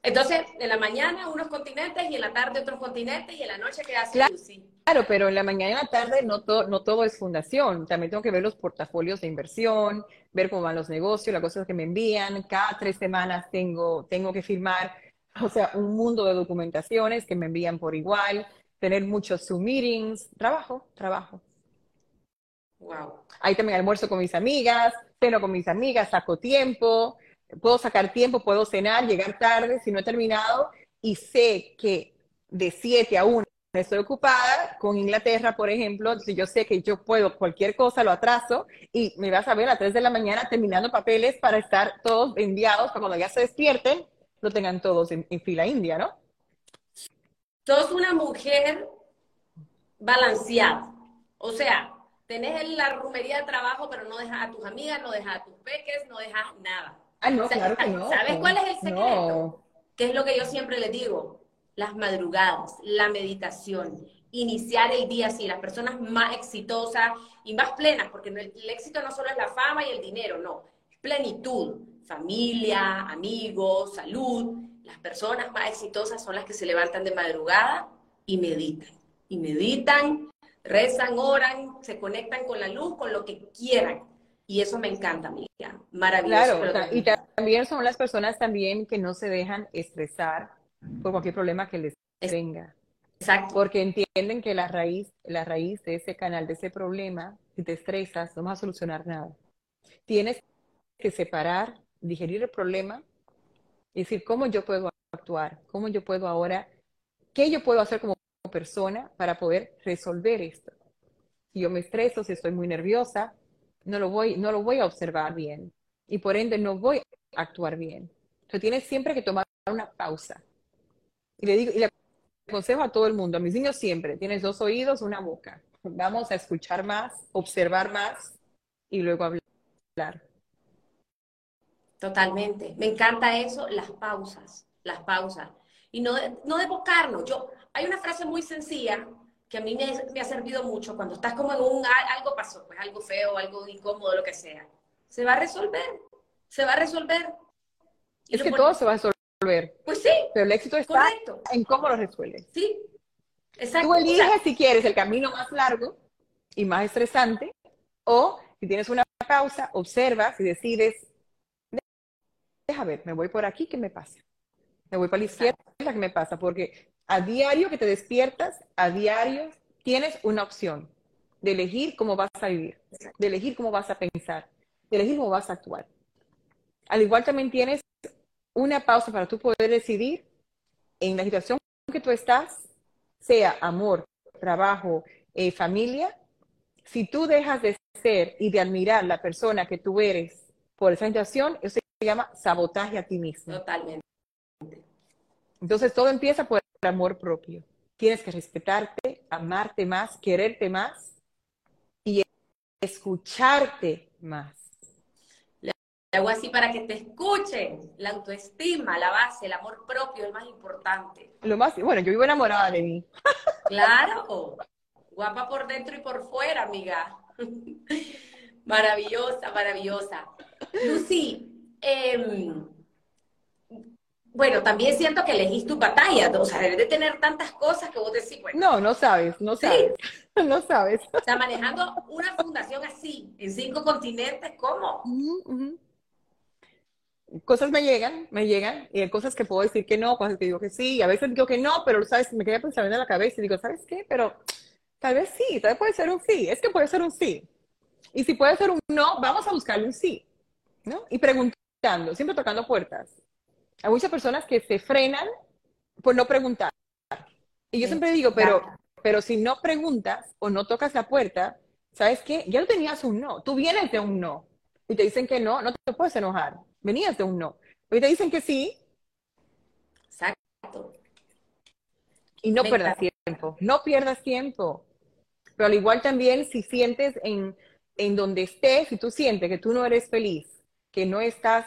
[SPEAKER 2] Entonces, en la mañana unos continentes y en la tarde otros continentes y en la noche qué hace
[SPEAKER 3] Claro.
[SPEAKER 2] Lucy?
[SPEAKER 3] Claro, pero en la mañana y en la tarde no, to- no todo es fundación. También tengo que ver los portafolios de inversión, ver cómo van los negocios, las cosas que me envían. Cada tres semanas tengo, tengo que firmar, o sea, un mundo de documentaciones que me envían por igual, tener muchos Zoom meetings, trabajo, trabajo.
[SPEAKER 2] Wow.
[SPEAKER 3] Ahí también almuerzo con mis amigas, ceno con mis amigas, saco tiempo, puedo sacar tiempo, puedo cenar, llegar tarde si no he terminado y sé que de 7 a 1 estoy ocupada con Inglaterra, por ejemplo, entonces yo sé que yo puedo cualquier cosa, lo atraso y me vas a ver a las 3 de la mañana terminando papeles para estar todos enviados para cuando ya se despierten, lo tengan todos en, en fila india, ¿no?
[SPEAKER 2] Sos una mujer balanceada. O sea, tenés la rumería de trabajo, pero no dejas a tus amigas, no dejas a tus peques, no dejas nada.
[SPEAKER 3] Ah, no, claro que no.
[SPEAKER 2] ¿Sabes cuál es el secreto?
[SPEAKER 3] No.
[SPEAKER 2] ¿Qué es lo que yo siempre les digo? Las madrugadas, la meditación, iniciar el día así, las personas más exitosas y más plenas, porque el éxito no solo es la fama y el dinero, no, es plenitud, familia, amigos, salud. Las personas más exitosas son las que se levantan de madrugada y meditan. Y meditan, rezan, oran, se conectan con la luz, con lo que quieran. Y eso me encanta, amiga. Maravilloso.
[SPEAKER 3] Claro, y
[SPEAKER 2] también-
[SPEAKER 3] también son las personas también que no se dejan estresar por cualquier problema que les
[SPEAKER 2] Es-
[SPEAKER 3] venga,
[SPEAKER 2] Exacto.
[SPEAKER 3] porque entienden que la raíz, la raíz de ese canal, de ese problema, si te estresas, no vas a solucionar nada. Tienes que separar, digerir el problema y decir cómo yo puedo actuar, cómo yo puedo ahora, qué yo puedo hacer como persona para poder resolver esto. Si yo me estreso, si estoy muy nerviosa, no lo voy, no lo voy a observar bien y por ende no voy a actuar bien. Entonces tienes siempre que tomar una pausa. Y le digo, y le aconsejo a todo el mundo, a mis niños siempre, tienes dos oídos, una boca. Vamos a escuchar más, observar más y luego hablar.
[SPEAKER 2] Totalmente. Me encanta eso, las pausas, las pausas. Y no, de- no desbocarnos. Yo, hay una frase muy sencilla que a mí me, ha servido mucho cuando estás como en un, algo pasó, pues algo feo, algo incómodo, lo que sea. Se va a resolver, se va a resolver.
[SPEAKER 3] es que todo se va a resolver.
[SPEAKER 2] Pues sí.
[SPEAKER 3] Pero el éxito está en cómo lo resuelves.
[SPEAKER 2] Sí, exacto.
[SPEAKER 3] Tú eliges si quieres el camino más largo y más estresante o si tienes una pausa, observas y decides, deja ver, me voy por aquí, ¿qué me pasa? Me voy para la izquierda, ¿qué me pasa? Porque a diario que te despiertas, a diario tienes una opción de elegir cómo vas a vivir, de elegir cómo vas a pensar, de elegir cómo vas a actuar. Al igual también tienes una pausa para tú poder decidir en la situación que tú estás, sea amor, trabajo, eh, familia, si tú dejas de ser y de admirar la persona que tú eres por esa situación, eso se llama sabotaje a ti mismo.
[SPEAKER 2] Totalmente.
[SPEAKER 3] Entonces todo empieza por amor propio. Tienes que respetarte, amarte más, quererte más y escucharte más.
[SPEAKER 2] Hago así para que te escuchen. La autoestima, la base, el amor propio es más importante.
[SPEAKER 3] Lo más, bueno, yo vivo enamorada de mí.
[SPEAKER 2] Claro, guapa por dentro y por fuera, amiga. maravillosa, maravillosa. Lucy, eh, bueno, también siento que elegís tu batalla, o sea, debes de tener tantas cosas que vos decís, bueno.
[SPEAKER 3] No, no sabes, no sabes, no sabes.
[SPEAKER 2] O sea, manejando una fundación así, en cinco continentes, ¿cómo?
[SPEAKER 3] Cosas me llegan, me llegan, y hay cosas que puedo decir que no, cosas que digo que sí, y a veces digo que no, pero, ¿sabes? Me queda pensando en la cabeza y digo, ¿sabes qué? Pero tal vez sí, tal vez puede ser un sí, es que puede ser un sí. Y si puede ser un no, vamos a buscarle un sí, ¿no? Y preguntando, siempre tocando puertas hay muchas personas que se frenan por no preguntar. Y yo siempre digo, pero, pero si no preguntas o no tocas la puerta, ¿sabes qué? Ya no tenías un no. Tú vienes de un no. Y te dicen que no, no te puedes enojar. Venías de un no. Y te dicen que sí.
[SPEAKER 2] Exacto.
[SPEAKER 3] Y no pierdas tiempo. No pierdas tiempo. Pero al igual también si sientes en, en donde estés, si tú sientes que tú no eres feliz, que no estás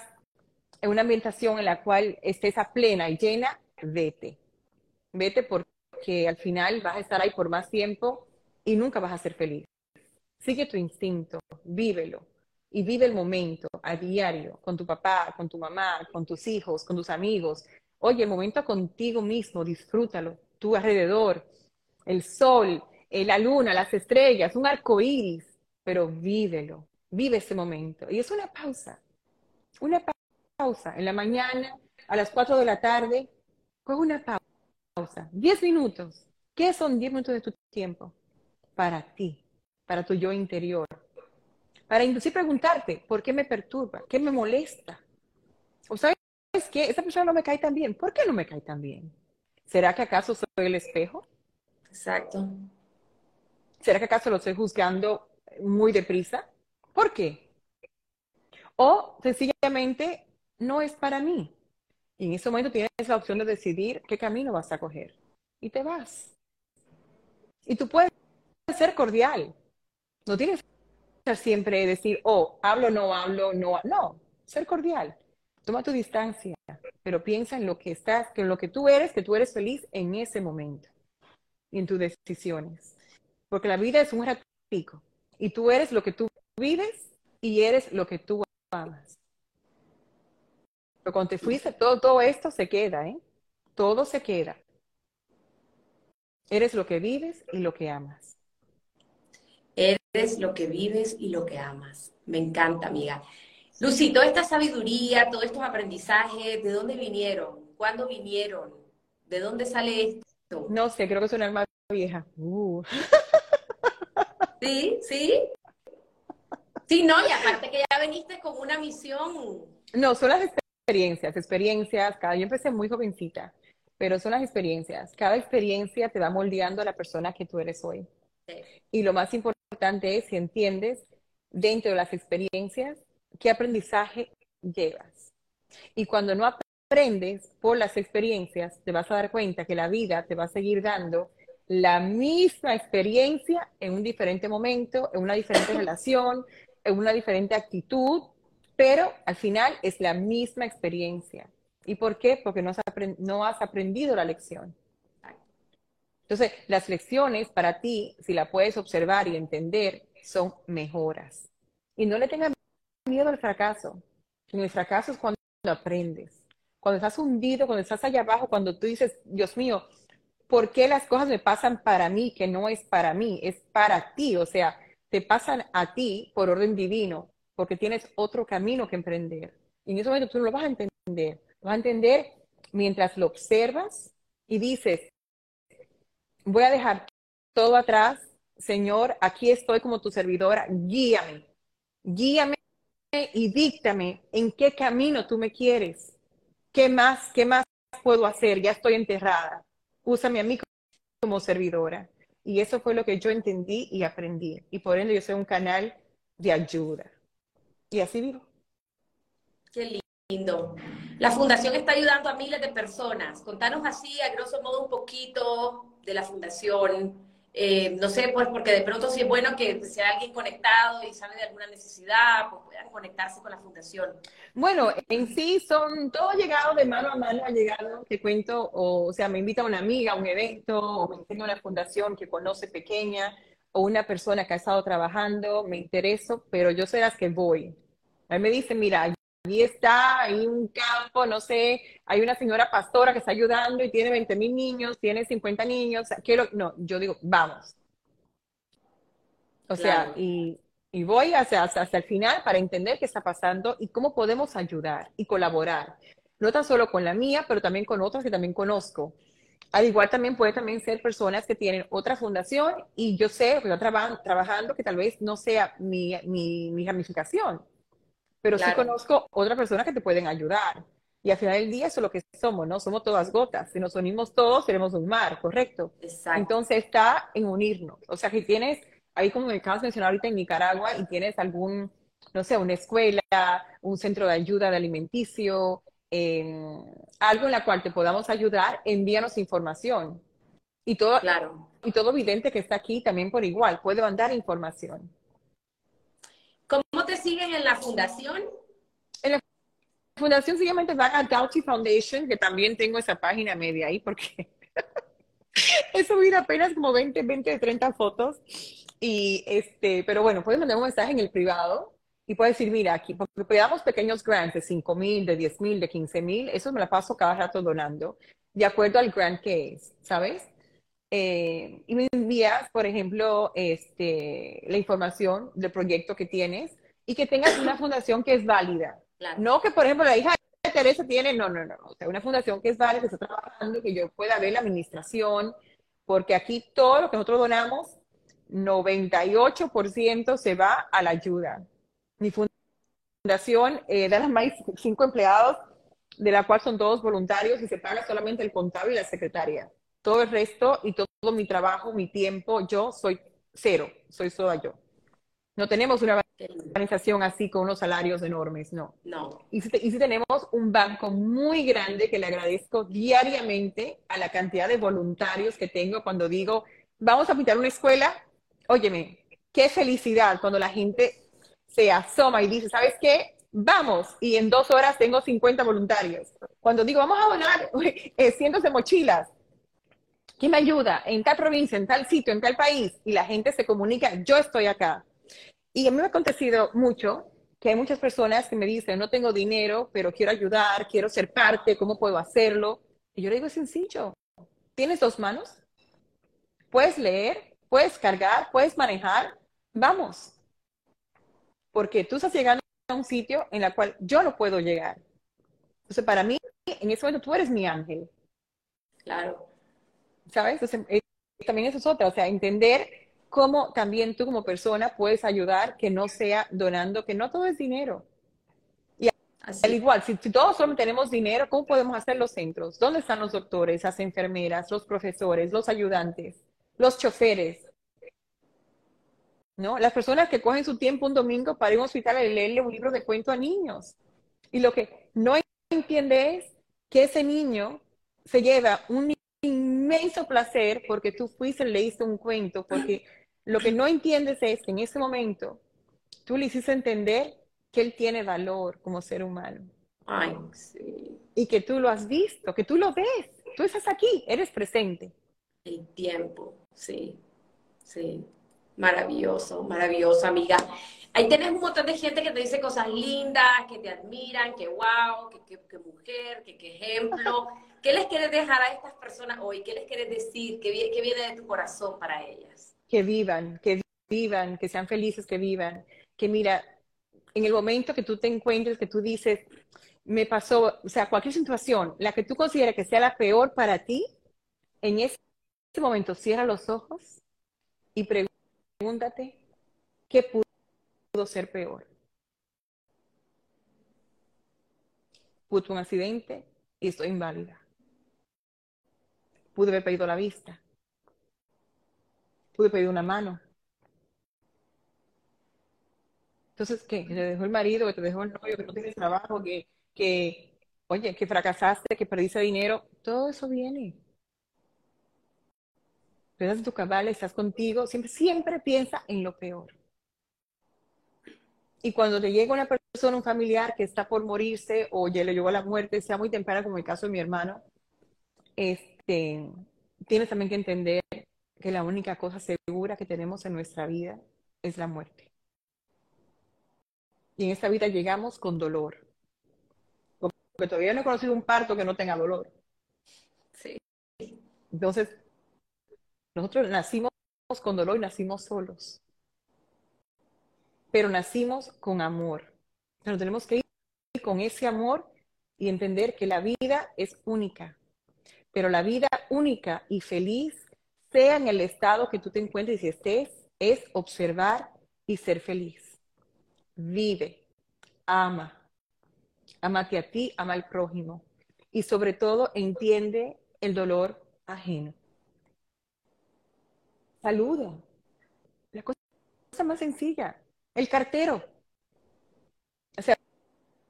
[SPEAKER 3] en una ambientación en la cual estés a plena y llena, vete. Vete porque al final vas a estar ahí por más tiempo y nunca vas a ser feliz. Sigue tu instinto, vívelo y vive el momento a diario con tu papá, con tu mamá, con tus hijos, con tus amigos. Oye, el momento contigo mismo, disfrútalo, tu alrededor, el sol, eh, la luna, las estrellas, un arco iris, pero vívelo, vive ese momento. Y es una pausa, una pausa. En la mañana, a las 4 de la tarde, coge una pausa. 10 minutos. ¿Qué son 10 minutos de tu tiempo? Para ti, para tu yo interior. Para inclusive preguntarte, ¿por qué me perturba? ¿Qué me molesta? ¿O sabes qué? Esa persona no me cae tan bien. ¿Por qué no me cae tan bien? ¿Será que acaso soy el espejo?
[SPEAKER 2] Exacto.
[SPEAKER 3] ¿Será que acaso lo estoy juzgando muy deprisa? ¿Por qué? O sencillamente no es para mí. Y en ese momento tienes la opción de decidir qué camino vas a coger. Y te vas. Y tú puedes ser cordial. No tienes siempre decir, oh, hablo, no hablo, no. No, ser cordial. Toma tu distancia, pero piensa en lo que estás, que en lo que tú eres, que tú eres feliz en ese momento y en tus decisiones. Porque la vida es un ratico y tú eres lo que tú vives y eres lo que tú amas. Pero cuando te fuiste, todo, todo esto se queda, ¿eh? Todo se queda. Eres lo que vives y lo que amas.
[SPEAKER 2] Eres lo que vives y lo que amas. Me encanta, amiga. Lucy, toda esta sabiduría, todos estos aprendizajes, ¿de dónde vinieron? ¿Cuándo vinieron? ¿De dónde sale esto?
[SPEAKER 3] No sé, creo que es una alma vieja. Uh.
[SPEAKER 2] Sí, sí. Sí, no, y aparte que ya veniste con una misión.
[SPEAKER 3] No, son las experiencias, experiencias, cada, yo empecé muy jovencita, pero son las experiencias. Cada experiencia te va moldeando a la persona que tú eres hoy. Y lo más importante es si entiendes dentro de las experiencias qué aprendizaje llevas. Y cuando no aprendes por las experiencias, te vas a dar cuenta que la vida te va a seguir dando la misma experiencia en un diferente momento, en una diferente relación, en una diferente actitud, pero al final es la misma experiencia. ¿Y por qué? Porque no has, aprendido la lección. Entonces, las lecciones para ti, si la puedes observar y entender, son mejoras. Y no le tengas miedo al fracaso. En fracaso es cuando aprendes. Cuando estás hundido, cuando estás allá abajo, cuando tú dices, Dios mío, ¿por qué las cosas me pasan para mí que no es para mí? Es para ti. O sea, te pasan a ti por orden divino, porque tienes otro camino que emprender. Y en ese momento tú no lo vas a entender. Lo vas a entender mientras lo observas y dices, voy a dejar todo atrás, Señor, aquí estoy como tu servidora, guíame, guíame y díctame en qué camino tú me quieres. ¿Qué más, qué más puedo hacer? Ya estoy enterrada. Úsame a mí como servidora. Y eso fue lo que yo entendí y aprendí. Y por ende yo soy un canal de ayuda. Y así vivo.
[SPEAKER 2] Qué lindo. La fundación está ayudando a miles de personas. Contanos así, a grosso modo, un poquito de la fundación. Eh, no sé, pues porque de pronto sí es bueno que sea alguien conectado y sabe de alguna necesidad, pues puedan conectarse con la fundación.
[SPEAKER 3] Bueno, en sí son todo llegado de mano a mano, ha llegado, te cuento, o, sea, me invita una amiga a un evento, o me enseña una fundación que conoce pequeña, o una persona que ha estado trabajando, me intereso, pero yo soy las que voy. A mí me dicen, mira, Allí está, hay un campo, no sé, hay una señora pastora que está ayudando y tiene 20 mil niños, tiene 50 niños, quiero, no, yo digo, vamos. O sea, y, voy hacia, hasta el final para entender qué está pasando y cómo podemos ayudar y colaborar. No tan solo con la mía, pero también con otras que también conozco. Al igual también puede también ser personas que tienen otra fundación y yo sé, que están trabajando que tal vez no sea mi, mi, mi ramificación pero sí conozco otras personas que te pueden ayudar. Y al final del día eso es lo que somos, ¿no? Somos todas gotas. Si nos unimos todos, seremos un mar, ¿correcto?
[SPEAKER 2] Exacto.
[SPEAKER 3] Entonces está en unirnos. O sea, que tienes, ahí como me acabas de mencionar ahorita en Nicaragua, y tienes algún, no sé, una escuela, un centro de ayuda de alimenticio, algo en la cual te podamos ayudar, envíanos información. Y todo,
[SPEAKER 2] claro.
[SPEAKER 3] y todo vidente que está aquí también por igual, puede mandar información.
[SPEAKER 2] ¿Cómo siguen en la fundación?
[SPEAKER 3] En la fundación simplemente van a Doughty Foundation, que también tengo esa página media ahí porque he subido apenas como 20, 20, 30 fotos. Y este, pero bueno, puedes mandar un mensaje en el privado y puedes decir, mira, aquí, porque damos pequeños grants de 5 mil, de 10 mil, de 15 mil, eso me la paso cada rato donando, de acuerdo al grant que es, ¿sabes? Eh, y me envías, por ejemplo, este, la información del proyecto que tienes y que tengas una fundación que es válida. No que, por ejemplo, la hija de Teresa tiene, no, no, no, o sea, una fundación que es válida, que está trabajando, que yo pueda ver la administración, porque aquí todo lo que nosotros donamos, 98% se va a la ayuda. Mi fundación eh, da las más cinco empleados, de la cual son todos voluntarios y se paga solamente el contable y la secretaria. Todo el resto y todo, mi trabajo, mi tiempo, yo soy cero, soy sola yo. No tenemos una organización así con unos salarios enormes, no.
[SPEAKER 2] No.
[SPEAKER 3] Y si, tenemos un banco muy grande que le agradezco diariamente a la cantidad de voluntarios que tengo cuando digo, vamos a pintar una escuela. Óyeme, qué felicidad cuando la gente se asoma y dice, ¿sabes qué? Vamos, y en dos horas tengo 50 voluntarios. Cuando digo, vamos a donar eh, cientos de mochilas, ¿Quién me ayuda? En tal provincia, en tal sitio, en tal país, y la gente se comunica, yo estoy acá. Y a mí me ha acontecido mucho que hay muchas personas que me dicen, no tengo dinero, pero quiero ayudar, quiero ser parte, ¿cómo puedo hacerlo? Y yo le digo, es sencillo. ¿Tienes dos manos? ¿Puedes leer? ¿Puedes cargar? ¿Puedes manejar? Vamos. Porque tú estás llegando a un sitio en el cual yo no puedo llegar. Entonces, para mí, en ese momento, tú eres mi ángel.
[SPEAKER 2] Claro.
[SPEAKER 3] ¿sabes? Eh, también eso es otra, o sea, entender cómo también tú como persona puedes ayudar que no sea donando, que no todo es dinero. Y al igual, si, todos solo tenemos dinero, ¿cómo podemos hacer los centros? ¿Dónde están los doctores, las enfermeras, los profesores, los ayudantes, los choferes? ¿No? Las personas que cogen su tiempo un domingo para ir a un hospital y leerle un libro de cuento a niños. Y lo que no entiende es que ese niño se lleva un inmenso placer porque tú fuiste y leíste un cuento, porque lo que no entiendes es que en ese momento tú le hiciste entender que él tiene valor como ser humano.
[SPEAKER 2] Ay, sí.
[SPEAKER 3] Y que tú lo has visto, que tú lo ves, tú estás aquí, eres presente.
[SPEAKER 2] El tiempo, sí, sí. Maravilloso, maravilloso, amiga. Ahí tienes un montón de gente que te dice cosas lindas, que te admiran, que wow, que, que, mujer, que, que ejemplo. ¿Qué les quieres dejar a estas personas hoy? ¿Qué les quieres decir? ¿Qué, qué viene de tu corazón para ellas?
[SPEAKER 3] Que vivan, que vivan, que sean felices, que vivan. Que mira, en el momento que tú te encuentres, que tú dices, me pasó, o sea, cualquier situación, la que tú consideres que sea la peor para ti, en ese momento cierra los ojos y pregúntate, ¿qué pudo ser peor? Pude un accidente y estoy inválida. Pude haber pedido la vista. Pude pedir una mano. Entonces, ¿qué? ¿Te dejó el marido, que te dejó el novio, que no tienes trabajo, que que, oye, que fracasaste, que perdiste dinero, todo eso viene. Estás en tu cabal, estás contigo, siempre, siempre piensa en lo peor. Y cuando te llega una persona, un familiar que está por morirse o ya le llegó a la muerte, sea muy temprana, como el caso de mi hermano, este, tienes también que entender que la única cosa segura que tenemos en nuestra vida es la muerte. Y en esta vida llegamos con dolor, porque todavía no he conocido un parto que no tenga dolor.
[SPEAKER 2] Sí.
[SPEAKER 3] Entonces, nosotros nacimos con dolor y nacimos solos. Pero nacimos con amor. Pero tenemos que ir con ese amor y entender que la vida es única. Pero la vida única y feliz, sea en el estado que tú te encuentres y estés, es observar y ser feliz. Vive, ama, Amate a ti, ama al prójimo. Y sobre todo, entiende el dolor ajeno. Saluda. La cosa más sencilla. El cartero. O sea,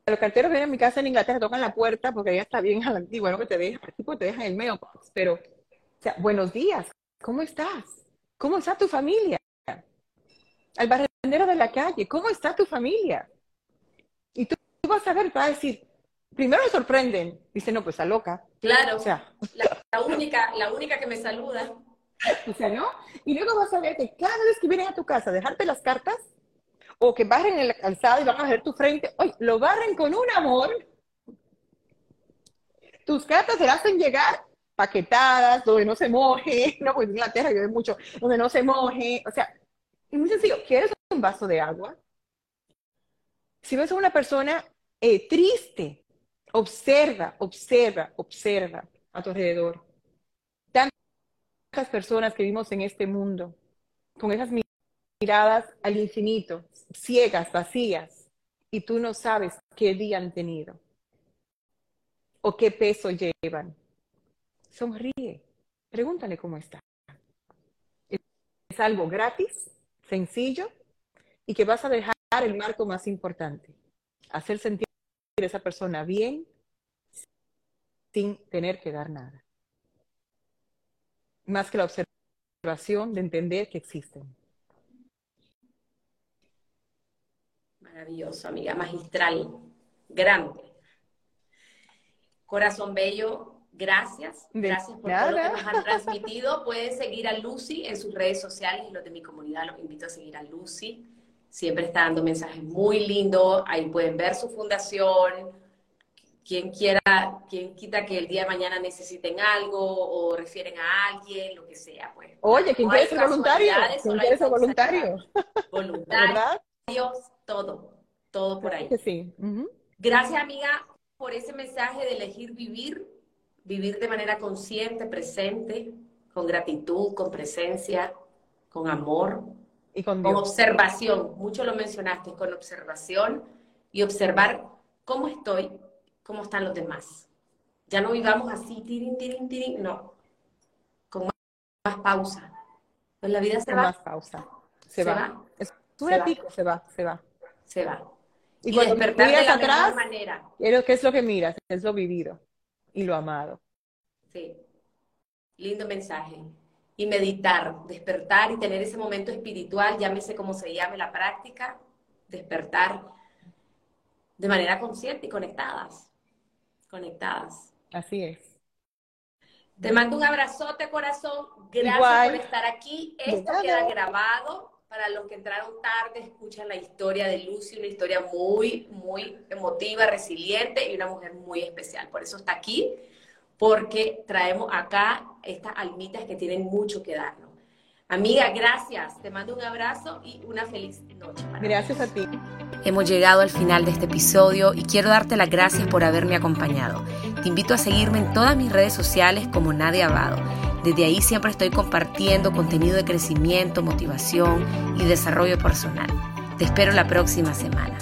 [SPEAKER 3] los carteros vienen a mi casa en Inglaterra, tocan la puerta porque ya está bien a la antigua, no que te dejan, tipo te dejan el mailbox. Pero, o sea, buenos días, ¿cómo estás? ¿Cómo está tu familia? Al barrendero de la calle, ¿cómo está tu familia? Y tú tú vas a ver, te va a decir, primero me sorprenden, dice, no, pues está loca.
[SPEAKER 2] Claro, o sea, la, única, la única que me saluda.
[SPEAKER 3] O sea, ¿no? Y luego vas a ver que cada vez que vienen a tu casa a dejarte las cartas, o que barren en la calzada y van a ver tu frente, hoy lo barren con un amor. Tus cartas se las hacen llegar paquetadas, donde no se moje, no, pues en Inglaterra llueve mucho, donde no se moje, o sea, es muy sencillo, ¿quieres un vaso de agua? Si ves a una persona eh, triste, observa, observa, observa a tu alrededor. Tantas personas que vivimos en este mundo, con esas miradas al infinito, ciegas, vacías, y tú no sabes qué día han tenido o qué peso llevan. Sonríe, pregúntale cómo está. Es algo gratis, sencillo, y que vas a dejar el marco más importante. Hacer sentir a esa persona bien sin tener que dar nada. Más que la observación de entender que existen.
[SPEAKER 2] Maravilloso, amiga, magistral, grande. Corazón bello, gracias. Gracias por todo lo que nos han transmitido. Pueden seguir a Lucy en sus redes sociales y los de mi comunidad los invito a seguir a Lucy siempre está dando mensajes muy lindos, ahí pueden ver su fundación, quien quiera, quien quita que el día de mañana necesiten algo o refieren a alguien, lo que sea, pues.
[SPEAKER 3] Oye, ¿quién quiere ser voluntario? ¿Quién quiere ser voluntario?
[SPEAKER 2] Voluntarios, todo, todo por ahí.
[SPEAKER 3] sí.
[SPEAKER 2] Gracias, amiga, por ese mensaje de elegir vivir, vivir de manera consciente, presente, con gratitud, con presencia, con amor,
[SPEAKER 3] y con,
[SPEAKER 2] observación, mucho lo mencionaste, con observación y observar cómo estoy, cómo están los demás. Ya no vivamos así, tirin, tirin, tirin, no. Con más, pausa. Pues la vida se
[SPEAKER 3] con
[SPEAKER 2] va.
[SPEAKER 3] más pausa. Se, va. Es se va, se va.
[SPEAKER 2] Se va.
[SPEAKER 3] Y, y cuando despertar miras de la atrás, manera. ¿qué es lo que miras? Es lo vivido y lo amado.
[SPEAKER 2] Sí. Lindo mensaje y meditar, despertar y tener ese momento espiritual, llámese como se llame la práctica, despertar de manera consciente y conectadas, conectadas.
[SPEAKER 3] Así es.
[SPEAKER 2] Te mando un abrazote, corazón. Gracias por estar aquí. Esto queda grabado. Para los que entraron tarde, escuchan la historia de Lucy, una historia muy, muy emotiva, resiliente y una mujer muy especial. Por eso está aquí, porque traemos acá estas almitas que tienen mucho que darnos. Amiga, gracias. Te mando un abrazo y una feliz noche.
[SPEAKER 3] gracias a ti.
[SPEAKER 1] Hemos llegado al final de este episodio y quiero darte las gracias por haberme acompañado. Te invito a seguirme en todas mis redes sociales como Nadia Abado. Desde ahí siempre estoy compartiendo contenido de crecimiento, motivación y desarrollo personal. Te espero la próxima semana.